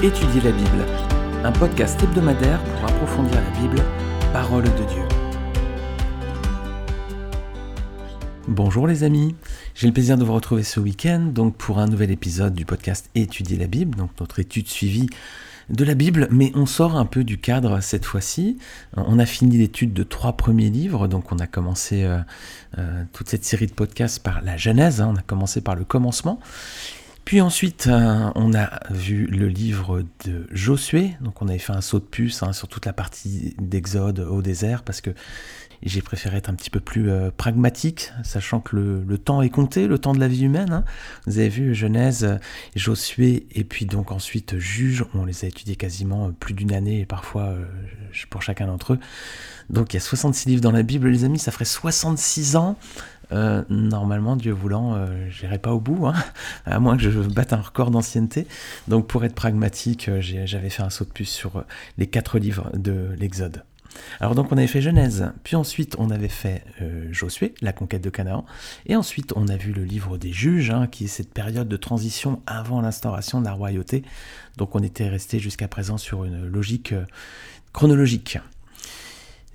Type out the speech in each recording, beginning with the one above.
Étudier la Bible, un podcast hebdomadaire pour approfondir la Bible, parole de Dieu. Bonjour les amis, j'ai le plaisir de vous retrouver ce week-end donc pour un nouvel épisode du podcast Étudier la Bible, donc notre étude suivie de la Bible, mais on sort un peu du cadre cette fois-ci. On a fini l'étude de trois premiers livres, donc on a commencé euh, euh, toute cette série de podcasts par la Genèse, hein. on a commencé par le commencement, puis ensuite, euh, on a vu le livre de Josué. Donc, on avait fait un saut de puce hein, sur toute la partie d'Exode au désert parce que j'ai préféré être un petit peu plus euh, pragmatique, sachant que le, temps est compté, le temps de la vie humaine. Hein. Vous avez vu Genèse, Josué et puis donc ensuite Juge. On les a étudiés quasiment plus d'une année et parfois euh, pour chacun d'entre eux. Donc, il y a 66 livres dans la Bible, les amis. Ça ferait 66 ans euh, normalement, Dieu voulant, euh, j'irai pas au bout, hein, à moins que je batte un record d'ancienneté. Donc pour être pragmatique, euh, j'avais fait un saut de puce sur les quatre livres de l'Exode. Alors donc on avait fait Genèse, puis ensuite on avait fait Josué, la conquête de Canaan, et ensuite on a vu le livre des juges, hein, qui est cette période de transition avant l'instauration de la royauté. Donc on était resté jusqu'à présent sur une logique chronologique.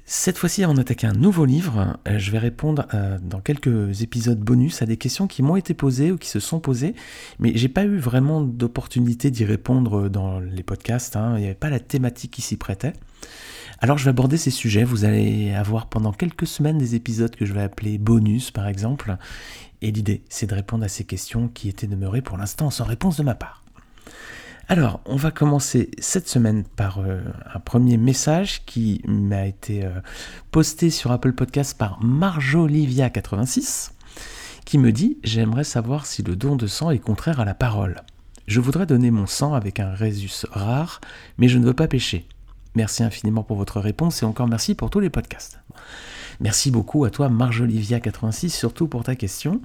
Cette fois-ci, on attaque un nouveau livre. Euh, je vais répondre euh, dans quelques épisodes bonus à des questions qui m'ont été posées ou qui se sont posées, mais j'ai pas eu vraiment d'opportunité d'y répondre dans les podcasts. Hein. Il n'y avait pas la thématique qui s'y prêtait. Alors je vais aborder ces sujets. Vous allez avoir pendant quelques semaines des épisodes que je vais appeler bonus, par exemple. Et l'idée, c'est de répondre à ces questions qui étaient demeurées pour l'instant sans réponse de ma part. Alors, on va commencer cette semaine par euh, un premier message qui m'a été euh, posté sur Apple Podcast par Marjolivia86 qui me dit J'aimerais savoir si le don de sang est contraire à la parole. Je voudrais donner mon sang avec un résus rare, mais je ne veux pas pécher. Merci infiniment pour votre réponse et encore merci pour tous les podcasts. Merci beaucoup à toi Marjolivia86 surtout pour ta question.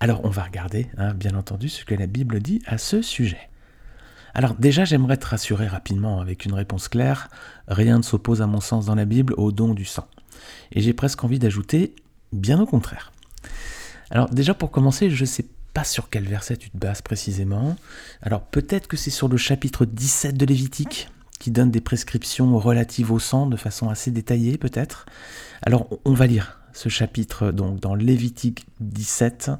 Alors on va regarder, hein, bien entendu, ce que la Bible dit à ce sujet. Alors déjà, j'aimerais te rassurer rapidement avec une réponse claire. Rien ne s'oppose à mon sens dans la Bible au don du sang. Et j'ai presque envie d'ajouter, bien au contraire. Alors déjà, pour commencer, je ne sais pas sur quel verset tu te bases précisément. Alors peut-être que c'est sur le chapitre 17 de Lévitique, qui donne des prescriptions relatives au sang de façon assez détaillée peut-être. Alors on va lire ce chapitre donc dans Lévitique 17.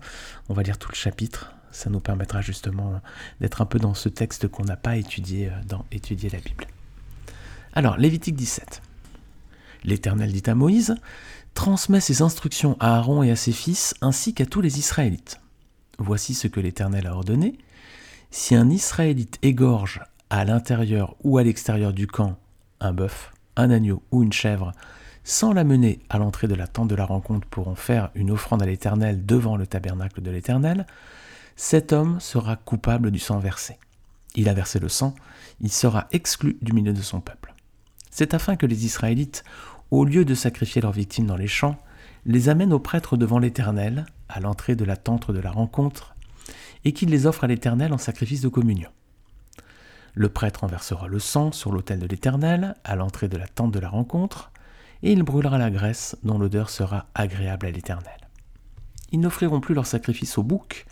On va lire tout le chapitre ça nous permettra justement d'être un peu dans ce texte qu'on n'a pas étudié euh, dans Étudier la Bible. Alors, Lévitique 17. L'Éternel dit à Moïse, transmet ses instructions à Aaron et à ses fils, ainsi qu'à tous les Israélites. Voici ce que l'Éternel a ordonné. Si un Israélite égorge à l'intérieur ou à l'extérieur du camp un bœuf, un agneau ou une chèvre, sans l'amener à l'entrée de la tente de la rencontre pour en faire une offrande à l'Éternel devant le tabernacle de l'Éternel, cet homme sera coupable du sang versé. Il a versé le sang, il sera exclu du milieu de son peuple. C'est afin que les Israélites, au lieu de sacrifier leurs victimes dans les champs, les amènent aux prêtres devant l'Éternel, à l'entrée de la tente de la rencontre, et qu'ils les offrent à l'Éternel en sacrifice de communion. Le prêtre enversera le sang sur l'autel de l'Éternel, à l'entrée de la tente de la rencontre, et il brûlera la graisse dont l'odeur sera agréable à l'Éternel. Ils n'offriront plus leur sacrifice au bouc,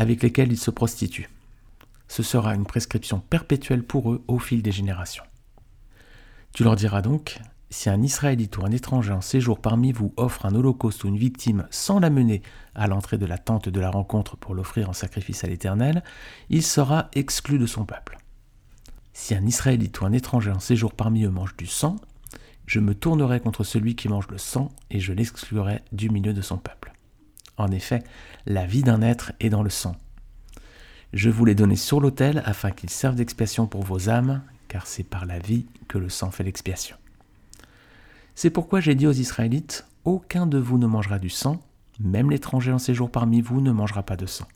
avec lesquels ils se prostituent. Ce sera une prescription perpétuelle pour eux au fil des générations. Tu leur diras donc, si un Israélite ou un étranger en séjour parmi vous offre un holocauste ou une victime sans l'amener à l'entrée de la tente de la rencontre pour l'offrir en sacrifice à l'Éternel, il sera exclu de son peuple. Si un Israélite ou un étranger en séjour parmi eux mange du sang, je me tournerai contre celui qui mange le sang et je l'exclurai du milieu de son peuple. En effet, la vie d'un être est dans le sang. Je vous l'ai donné sur l'autel afin qu'il serve d'expiation pour vos âmes, car c'est par la vie que le sang fait l'expiation. C'est pourquoi j'ai dit aux Israélites, Aucun de vous ne mangera du sang, même l'étranger en séjour parmi vous ne mangera pas de sang.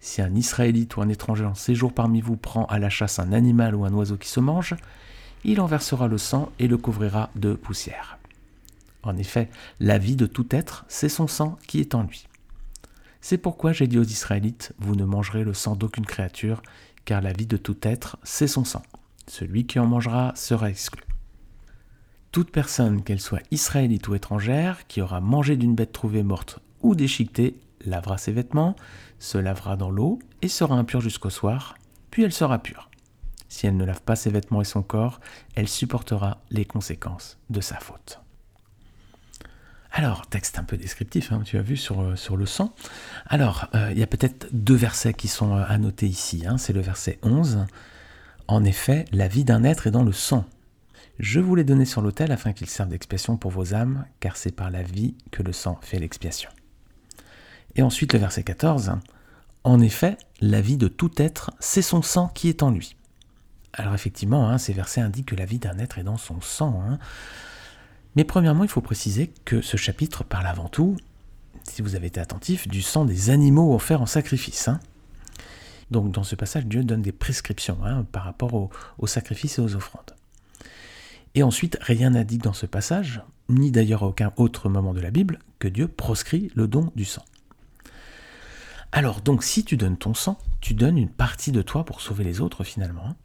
Si un Israélite ou un étranger en séjour parmi vous prend à la chasse un animal ou un oiseau qui se mange, il en versera le sang et le couvrira de poussière. En effet, la vie de tout être, c'est son sang qui est en lui. C'est pourquoi j'ai dit aux Israélites, vous ne mangerez le sang d'aucune créature, car la vie de tout être, c'est son sang. Celui qui en mangera sera exclu. Toute personne, qu'elle soit israélite ou étrangère, qui aura mangé d'une bête trouvée morte ou déchiquetée, lavera ses vêtements, se lavera dans l'eau et sera impure jusqu'au soir, puis elle sera pure. si elle ne lave pas ses vêtements et son corps, elle supportera les conséquences de sa faute. Alors, texte un peu descriptif, hein, tu as vu sur, euh, le sang. Alors, euh, il y a peut-être deux versets qui sont euh, à noter ici. Hein. C'est le verset 11. En effet, la vie d'un être est dans le sang. Je vous l'ai donné sur l'autel afin qu'il serve d'expiation pour vos âmes, car c'est par la vie que le sang fait l'expiation. Et ensuite le verset 14. En effet, la vie de tout être, c'est son sang qui est en lui. Alors effectivement, hein, ces versets indiquent que la vie d'un être est dans son sang. Mais premièrement, il faut préciser que ce chapitre parle avant tout, si vous avez été attentif, du sang des animaux offerts en sacrifice. Hein. Donc dans ce passage, Dieu donne des prescriptions hein, par rapport aux sacrifices et aux offrandes. Et ensuite, rien n'indique dans ce passage, ni d'ailleurs à aucun autre moment de la Bible, que Dieu proscrit le don du sang. Alors donc si tu donnes ton sang, tu donnes une partie de toi pour sauver les autres finalement. Hein.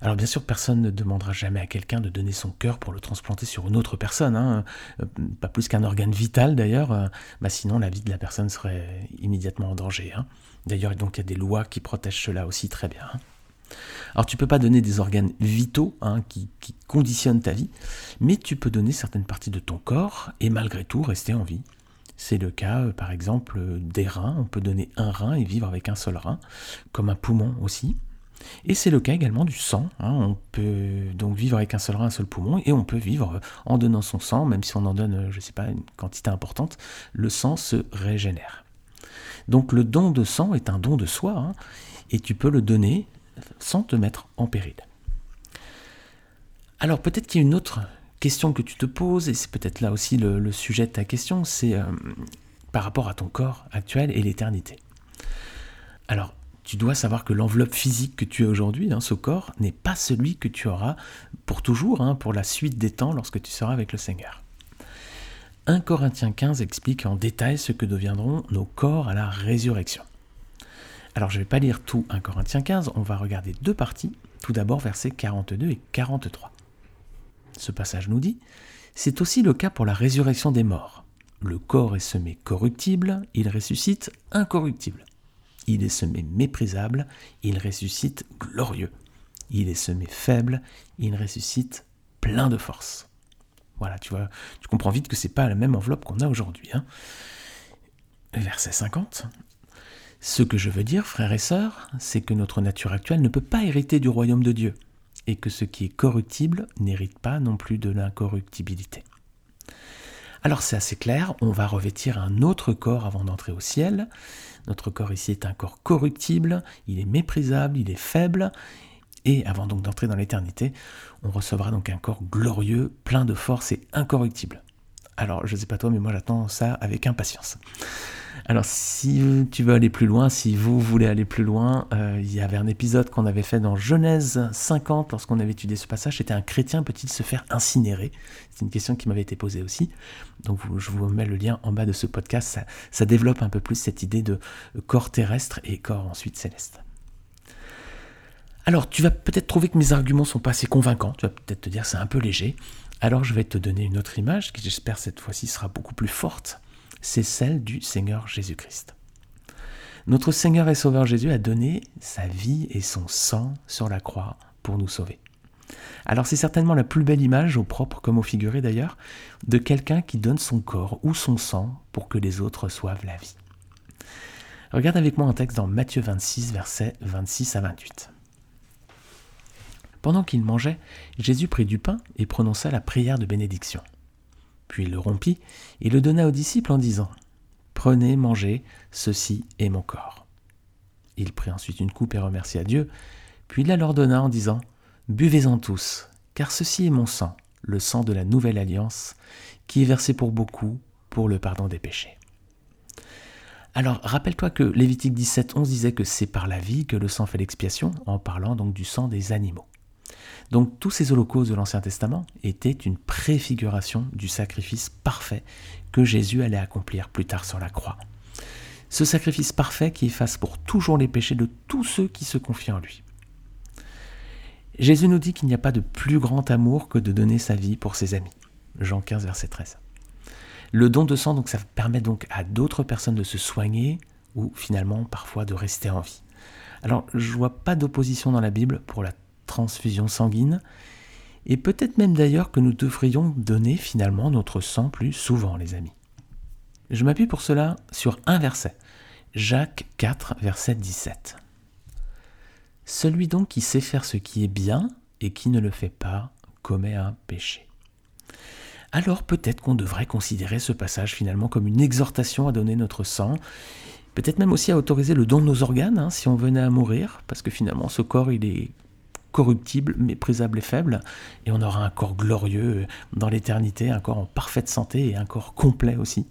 Alors bien sûr, personne ne demandera jamais à quelqu'un de donner son cœur pour le transplanter sur une autre personne, hein. euh, pas plus qu'un organe vital d'ailleurs, euh, bah sinon la vie de la personne serait immédiatement en danger. Hein. D'ailleurs, il y a des lois qui protègent cela aussi très bien. Hein. Alors tu peux pas donner des organes vitaux qui, qui conditionnent ta vie, mais tu peux donner certaines parties de ton corps et malgré tout rester en vie. C'est le cas, euh, par exemple, des reins. On peut donner un rein et vivre avec un seul rein, comme un poumon aussi. Et c'est le cas également du sang. Hein. On peut donc vivre avec un seul rein, un seul poumon, et on peut vivre en donnant son sang, même si on en donne, je ne sais pas, une quantité importante, le sang se régénère. Donc le don de sang est un don de soi, hein, et tu peux le donner sans te mettre en péril. Alors peut-être qu'il y a une autre question que tu te poses, et c'est peut-être là aussi le, sujet de ta question, c'est euh, par rapport à ton corps actuel et l'éternité. Alors tu dois savoir que l'enveloppe physique que tu as aujourd'hui, ce corps, n'est pas celui que tu auras pour toujours, hein, pour la suite des temps, lorsque tu seras avec le Seigneur. 1 Corinthiens 15 explique en détail ce que deviendront nos corps à la résurrection. Alors je ne vais pas lire tout 1 Corinthiens 15, on va regarder deux parties. Tout d'abord versets 42 et 43. Ce passage nous dit, C'est aussi le cas pour la résurrection des morts. Le corps est semé corruptible, il ressuscite incorruptible il est semé méprisable, il ressuscite glorieux. Il est semé faible, il ressuscite plein de force. Voilà, tu vois, tu comprends vite que c'est pas la même enveloppe qu'on a aujourd'hui. Hein. Verset 50. Ce que je veux dire, frères et sœurs, c'est que notre nature actuelle ne peut pas hériter du royaume de Dieu, et que ce qui est corruptible n'hérite pas non plus de l'incorruptibilité. Alors c'est assez clair, on va revêtir un autre corps avant d'entrer au ciel. Notre corps ici est un corps corruptible, il est méprisable, il est faible, et avant donc d'entrer dans l'éternité, on recevra donc un corps glorieux, plein de force et incorruptible. Alors je ne sais pas toi, mais moi j'attends ça avec impatience. Alors si tu veux aller plus loin, si vous voulez aller plus loin, euh, il y avait un épisode qu'on avait fait dans Genèse 50 lorsqu'on avait étudié ce passage, c'était un chrétien peut-il se faire incinérer? C'est une question qui m'avait été posée aussi. Donc je vous mets le lien en bas de ce podcast, ça, développe un peu plus cette idée de corps terrestre et corps ensuite céleste. Alors tu vas peut-être trouver que mes arguments sont pas assez convaincants, tu vas peut-être te dire c'est un peu léger. Alors je vais te donner une autre image qui j'espère cette fois-ci sera beaucoup plus forte c'est celle du Seigneur Jésus-Christ. Notre Seigneur et Sauveur Jésus a donné sa vie et son sang sur la croix pour nous sauver. Alors c'est certainement la plus belle image, au propre comme au figuré d'ailleurs, de quelqu'un qui donne son corps ou son sang pour que les autres reçoivent la vie. Regarde avec moi un texte dans Matthieu 26, versets 26 à 28. Pendant qu'il mangeait, Jésus prit du pain et prononça la prière de bénédiction. Puis il le rompit et le donna aux disciples en disant Prenez, mangez, ceci est mon corps. Il prit ensuite une coupe et remercia Dieu, puis il la leur donna en disant Buvez-en tous, car ceci est mon sang, le sang de la nouvelle alliance, qui est versé pour beaucoup pour le pardon des péchés. Alors, rappelle-toi que Lévitique 17, 11 disait que c'est par la vie que le sang fait l'expiation, en parlant donc du sang des animaux. Donc tous ces holocaustes de l'Ancien Testament étaient une préfiguration du sacrifice parfait que Jésus allait accomplir plus tard sur la croix. Ce sacrifice parfait qui efface pour toujours les péchés de tous ceux qui se confient en lui. Jésus nous dit qu'il n'y a pas de plus grand amour que de donner sa vie pour ses amis. Jean 15, verset 13. Le don de sang, donc, ça permet donc à d'autres personnes de se soigner ou finalement parfois de rester en vie. Alors, je vois pas d'opposition dans la Bible pour la transfusion sanguine, et peut-être même d'ailleurs que nous devrions donner finalement notre sang plus souvent, les amis. Je m'appuie pour cela sur un verset, Jacques 4, verset 17. Celui donc qui sait faire ce qui est bien et qui ne le fait pas commet un péché. Alors peut-être qu'on devrait considérer ce passage finalement comme une exhortation à donner notre sang, peut-être même aussi à autoriser le don de nos organes hein, si on venait à mourir, parce que finalement ce corps il est corruptible, méprisable et faible, et on aura un corps glorieux dans l'éternité, un corps en parfaite santé et un corps complet aussi.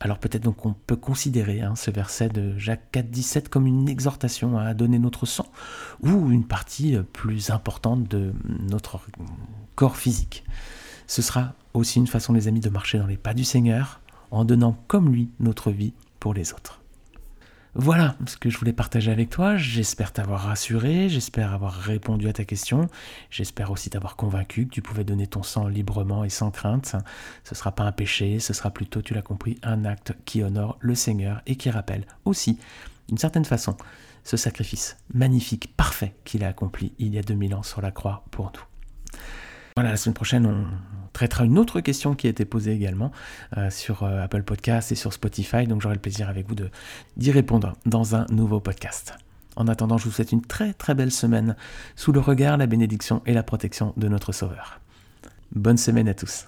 Alors peut-être donc on peut considérer hein, ce verset de Jacques 4, 17 comme une exhortation à donner notre sang, ou une partie plus importante de notre corps physique. Ce sera aussi une façon, les amis, de marcher dans les pas du Seigneur, en donnant comme lui notre vie pour les autres. Voilà ce que je voulais partager avec toi. J'espère t'avoir rassuré, j'espère avoir répondu à ta question, j'espère aussi t'avoir convaincu que tu pouvais donner ton sang librement et sans crainte. Ce ne sera pas un péché, ce sera plutôt, tu l'as compris, un acte qui honore le Seigneur et qui rappelle aussi, d'une certaine façon, ce sacrifice magnifique, parfait qu'il a accompli il y a 2000 ans sur la croix pour nous. Voilà, la semaine prochaine, on traitera une autre question qui a été posée également euh, sur euh, Apple Podcast et sur Spotify, donc j'aurai le plaisir avec vous d'y répondre dans un nouveau podcast. En attendant, je vous souhaite une très très belle semaine sous le regard, la bénédiction et la protection de notre Sauveur. Bonne semaine à tous.